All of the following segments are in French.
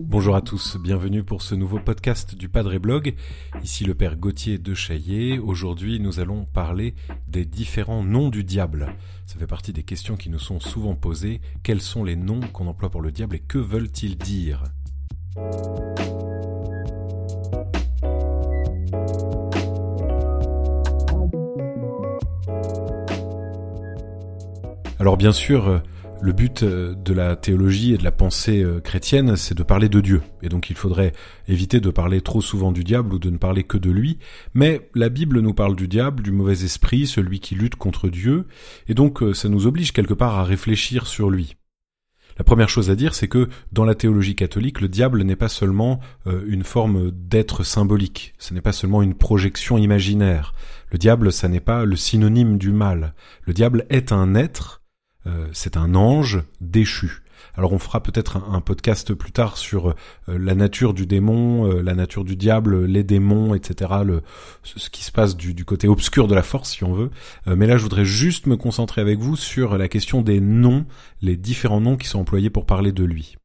Bonjour à tous, bienvenue pour ce nouveau podcast du Padre Blog. Ici le Père Gauthier de Chaillet. Aujourd'hui, nous allons parler des différents noms du diable. Ça fait partie des questions qui nous sont souvent posées. Quels sont les noms qu'on emploie pour le diable et que veulent-ils dire? Alors bien sûr, le but euh, de la théologie et de la pensée euh, chrétienne, c'est de parler de Dieu. Et donc il faudrait éviter de parler trop souvent du diable ou de ne parler que de lui. Mais la Bible nous parle du diable, du mauvais esprit, celui qui lutte contre Dieu. Et donc euh, ça nous oblige quelque part à réfléchir sur lui. La première chose à dire, c'est que dans la théologie catholique, le diable n'est pas seulement une forme d'être symbolique, ce n'est pas seulement une projection imaginaire. Le diable, ça n'est pas le synonyme du mal. Le diable est un être euh, c'est un ange déchu. Alors on fera peut-être un, podcast plus tard sur euh, la nature du démon, euh, la nature du diable, les démons, etc. Ce qui se passe du, côté obscur de la force, si on veut. mais là, je voudrais juste me concentrer avec vous sur la question des noms, les différents noms qui sont employés pour parler de lui.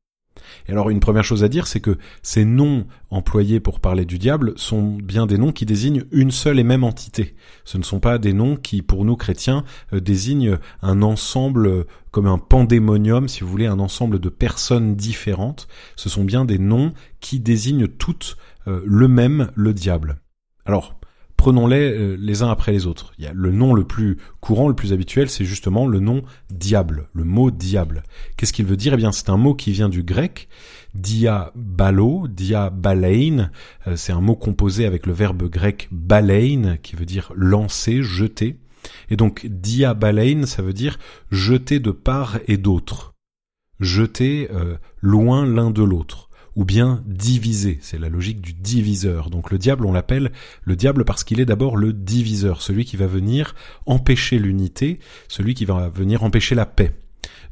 Et alors une première chose à dire, c'est que ces noms employés pour parler du diable sont bien des noms qui désignent une seule et même entité. Ce ne sont pas des noms qui, pour nous chrétiens, euh, désignent un ensemble euh, comme un pandémonium, si vous voulez, un ensemble de personnes différentes. Ce sont bien des noms qui désignent toutes euh, le même, le diable. Alors, prenons-les euh, les uns après les autres. Il y a le nom le plus courant, le plus habituel, c'est justement le nom diable, le mot diable. Qu'est-ce qu'il veut dire? Eh bien, c'est un mot qui vient du grec, diabalo, diabalein. Euh, c'est un mot composé avec le verbe grec balein, qui veut dire lancer, jeter. Et donc, diabalein, ça veut dire jeter de part et d'autre. Jeter euh, loin l'un de l'autre ou bien diviser. C'est la logique du diviseur. Donc le diable, on l'appelle le diable parce qu'il est d'abord le diviseur, celui qui va venir empêcher l'unité, celui qui va venir empêcher la paix.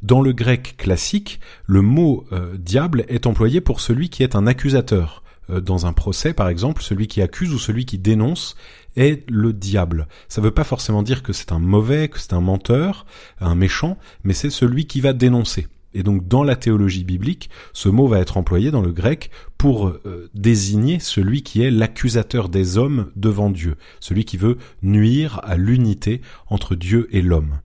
Dans le grec classique, le mot euh, diable est employé pour celui qui est un accusateur. Euh, dans un procès, par exemple, celui qui accuse ou celui qui dénonce est le diable. Ça ne veut pas forcément dire que c'est un mauvais, que c'est un menteur, un méchant, mais c'est celui qui va dénoncer. Et donc dans la théologie biblique, ce mot va être employé dans le grec pour euh, désigner celui qui est l'accusateur des hommes devant Dieu, celui qui veut nuire à l'unité entre Dieu et l'homme.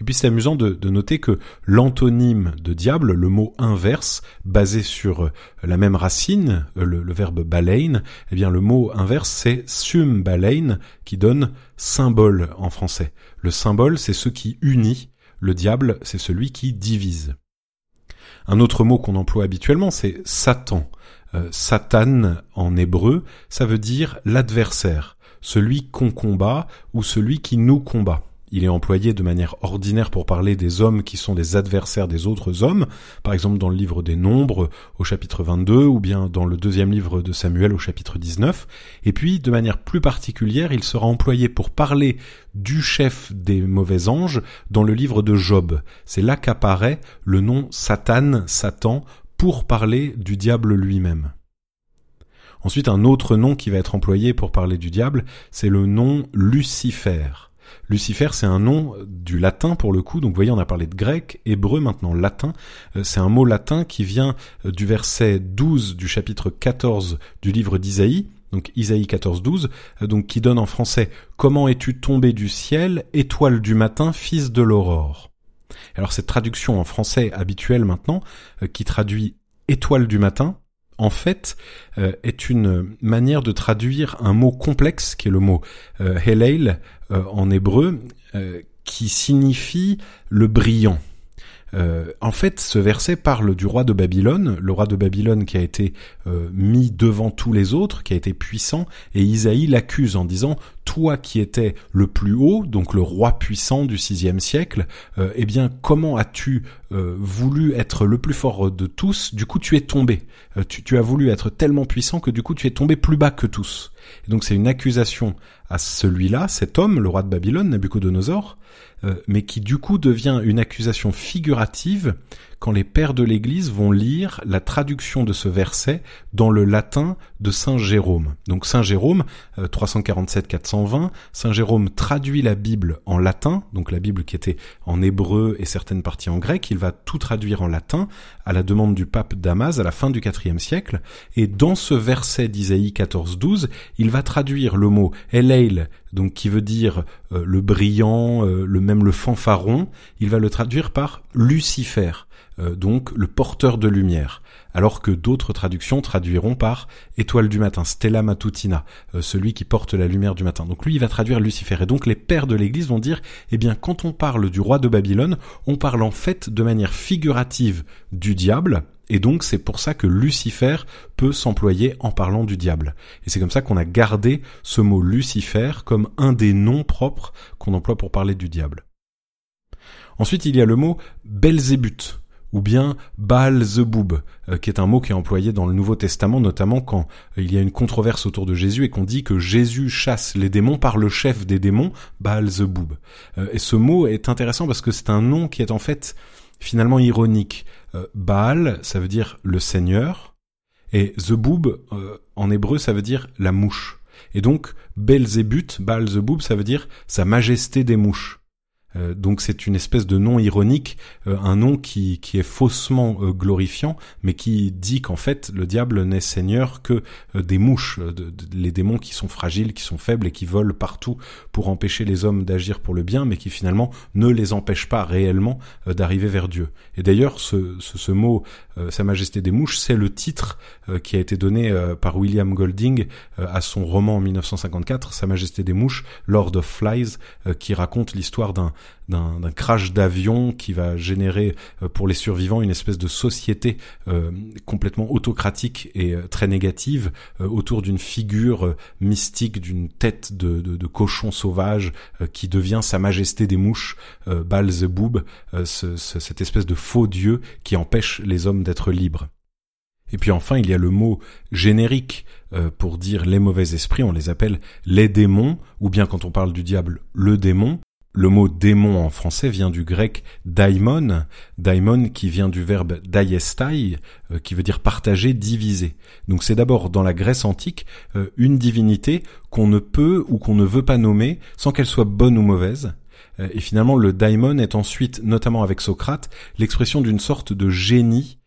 Et puis c'est amusant de, noter que l'antonyme de diable, le mot inverse, basé sur euh, la même racine, euh, le, verbe balein, eh bien le mot inverse c'est sum balein, qui donne symbole en français. Le symbole c'est ce qui unit, le diable c'est celui qui divise. Un autre mot qu'on emploie habituellement, c'est Satan. Euh, Satan en hébreu, ça veut dire l'adversaire, celui qu'on combat ou celui qui nous combat. Il est employé de manière ordinaire pour parler des hommes qui sont des adversaires des autres hommes, par exemple dans le livre des Nombres au chapitre 22 ou bien dans le deuxième livre de Samuel au chapitre 19. Et puis, de manière plus particulière, il sera employé pour parler du chef des mauvais anges dans le livre de Job. C'est là qu'apparaît le nom Satan, Satan, pour parler du diable lui-même. Ensuite, un autre nom qui va être employé pour parler du diable, c'est le nom Lucifer. Lucifer, c'est un nom du latin pour le coup. Donc vous voyez, on a parlé de grec, hébreu, maintenant latin. Euh, c'est un mot latin qui vient euh, du verset 12 du chapitre 14 du livre d'Isaïe. Donc Isaïe 14, 12, euh, donc qui donne en français Comment es-tu tombé du ciel, étoile du matin, fils de l'aurore? Alors cette traduction en français habituelle maintenant, qui traduit étoile du matin, en fait, euh, est une manière de traduire un mot complexe, qui est le mot euh, euh, en hébreu, qui signifie le brillant. Euh, en fait, ce verset parle du roi de Babylone, le roi de Babylone qui a été euh, mis devant tous les autres, qui a été puissant, et Isaïe l'accuse en disant toi qui étais le plus haut, donc le roi puissant du sixième siècle, euh, eh bien comment as-tu euh, voulu être le plus fort de tous, du coup tu es tombé. Euh, tu, tu, as voulu être tellement puissant que du coup tu es tombé plus bas que tous. Et donc c'est une accusation à celui-là, cet homme, le roi de Babylone, Nabucodonosor, euh, mais qui du coup devient une accusation figurative quand les pères de l'Église vont lire la traduction de ce verset dans le latin de Saint Jérôme. Donc Saint Jérôme, 347-420, euh, Saint Jérôme traduit la Bible en latin, donc la Bible qui était en hébreu et certaines parties en grec, il va tout traduire en latin à la demande du pape Damas à la fin du IVe siècle, et dans ce verset d'Isaïe 14-12, il va traduire le mot Eleil, donc qui veut dire euh, le brillant, euh, le même le fanfaron, il va le traduire par Lucifer, donc le porteur de lumière, alors que d'autres traductions traduiront par étoile du matin, Stella Matutina, celui qui porte la lumière du matin. Donc lui, il va traduire Lucifer. Et donc les pères de l'Église vont dire, eh bien, quand on parle du roi de Babylone, on parle en fait de manière figurative du diable, et donc c'est pour ça que Lucifer peut s'employer en parlant du diable. Et c'est comme ça qu'on a gardé ce mot Lucifer comme un des noms propres qu'on emploie pour parler du diable. Ensuite il y a le mot Belzébuth ou bien Baal Zeboub, euh, qui est un mot qui est employé dans le Nouveau Testament, notamment quand il y a une controverse autour de Jésus et qu'on dit que Jésus chasse les démons par le chef des démons, Baal Zeboub. Euh, et ce mot est intéressant parce que c'est un nom qui est en fait finalement ironique. Euh, Baal, ça veut dire le Seigneur, et Zebub, euh, en hébreu, ça veut dire la mouche. Et donc, Belzébuth, Baal Zebub, ça veut dire sa majesté des mouches. Euh, donc c'est une espèce de nom ironique, euh, un nom qui, qui est faussement euh, glorifiant, mais qui dit qu'en fait le diable n'est seigneur que des mouches, les démons qui sont fragiles, qui sont faibles et qui volent partout pour empêcher les hommes d'agir pour le bien, mais qui finalement ne les empêchent pas réellement d'arriver vers Dieu. Et d'ailleurs ce, ce, ce mot Sa Majesté des mouches, c'est le titre qui a été donné par William Golding à son roman en 1954, Sa Majesté des mouches, Lord of Flies, qui raconte l'histoire d'un d'un crash d'avion qui va générer euh, pour les survivants une espèce de société euh, complètement autocratique et euh, très négative autour d'une figure mystique, d'une tête de, de, cochon sauvage qui devient Sa Majesté des mouches, Balzebub, cette espèce de faux dieu qui empêche les hommes d'être libres. Et puis enfin, il y a le mot générique pour dire les mauvais esprits, on les appelle les démons, ou bien quand on parle du diable, le démon. Le mot démon en français vient du grec daimon, daimon qui vient du verbe daiestai, euh, qui veut dire partager, diviser. Donc c'est d'abord dans la Grèce antique euh, une divinité qu'on ne peut ou qu'on ne veut pas nommer sans qu'elle soit bonne ou mauvaise. Euh, et finalement le daimon est ensuite, notamment avec Socrate, l'expression d'une sorte de génie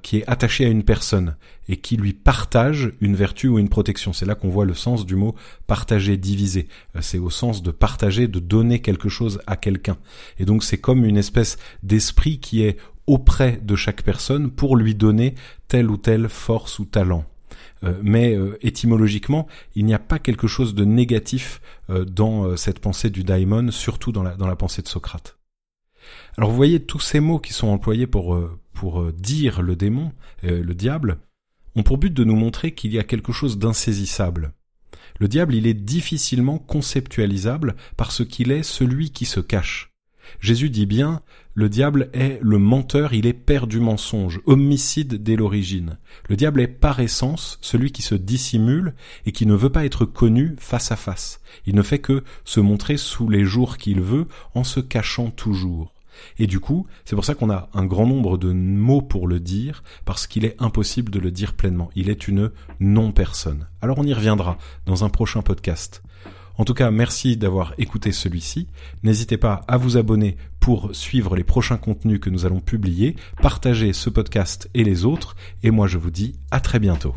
qui est attaché à une personne et qui lui partage une vertu ou une protection. C'est là qu'on voit le sens du mot partager, diviser. Euh, c'est au sens de partager, de donner quelque chose à quelqu'un. Et donc c'est comme une espèce d'esprit qui est auprès de chaque personne pour lui donner telle ou telle force ou talent. Euh, mais étymologiquement, il n'y a pas quelque chose de négatif dans cette pensée du daimon, surtout dans la, dans la pensée de Socrate. Alors vous voyez tous ces mots qui sont employés pour, pour euh, dire le démon, euh, le diable, ont pour but de nous montrer qu'il y a quelque chose d'insaisissable. Le diable, il est difficilement conceptualisable parce qu'il est celui qui se cache. Jésus dit bien, le diable est le menteur, il est père du mensonge, homicide dès l'origine. Le diable est par essence celui qui se dissimule et qui ne veut pas être connu face à face. Il ne fait que se montrer sous les jours qu'il veut en se cachant toujours. Et du coup, c'est pour ça qu'on a un grand nombre de mots pour le dire, parce qu'il est impossible de le dire pleinement. Il est une non-personne. Alors on y reviendra dans un prochain podcast. En tout cas, merci d'avoir écouté celui-ci. N'hésitez pas à vous abonner pour suivre les prochains contenus que nous allons publier, partager ce podcast et les autres, et moi je vous dis à très bientôt.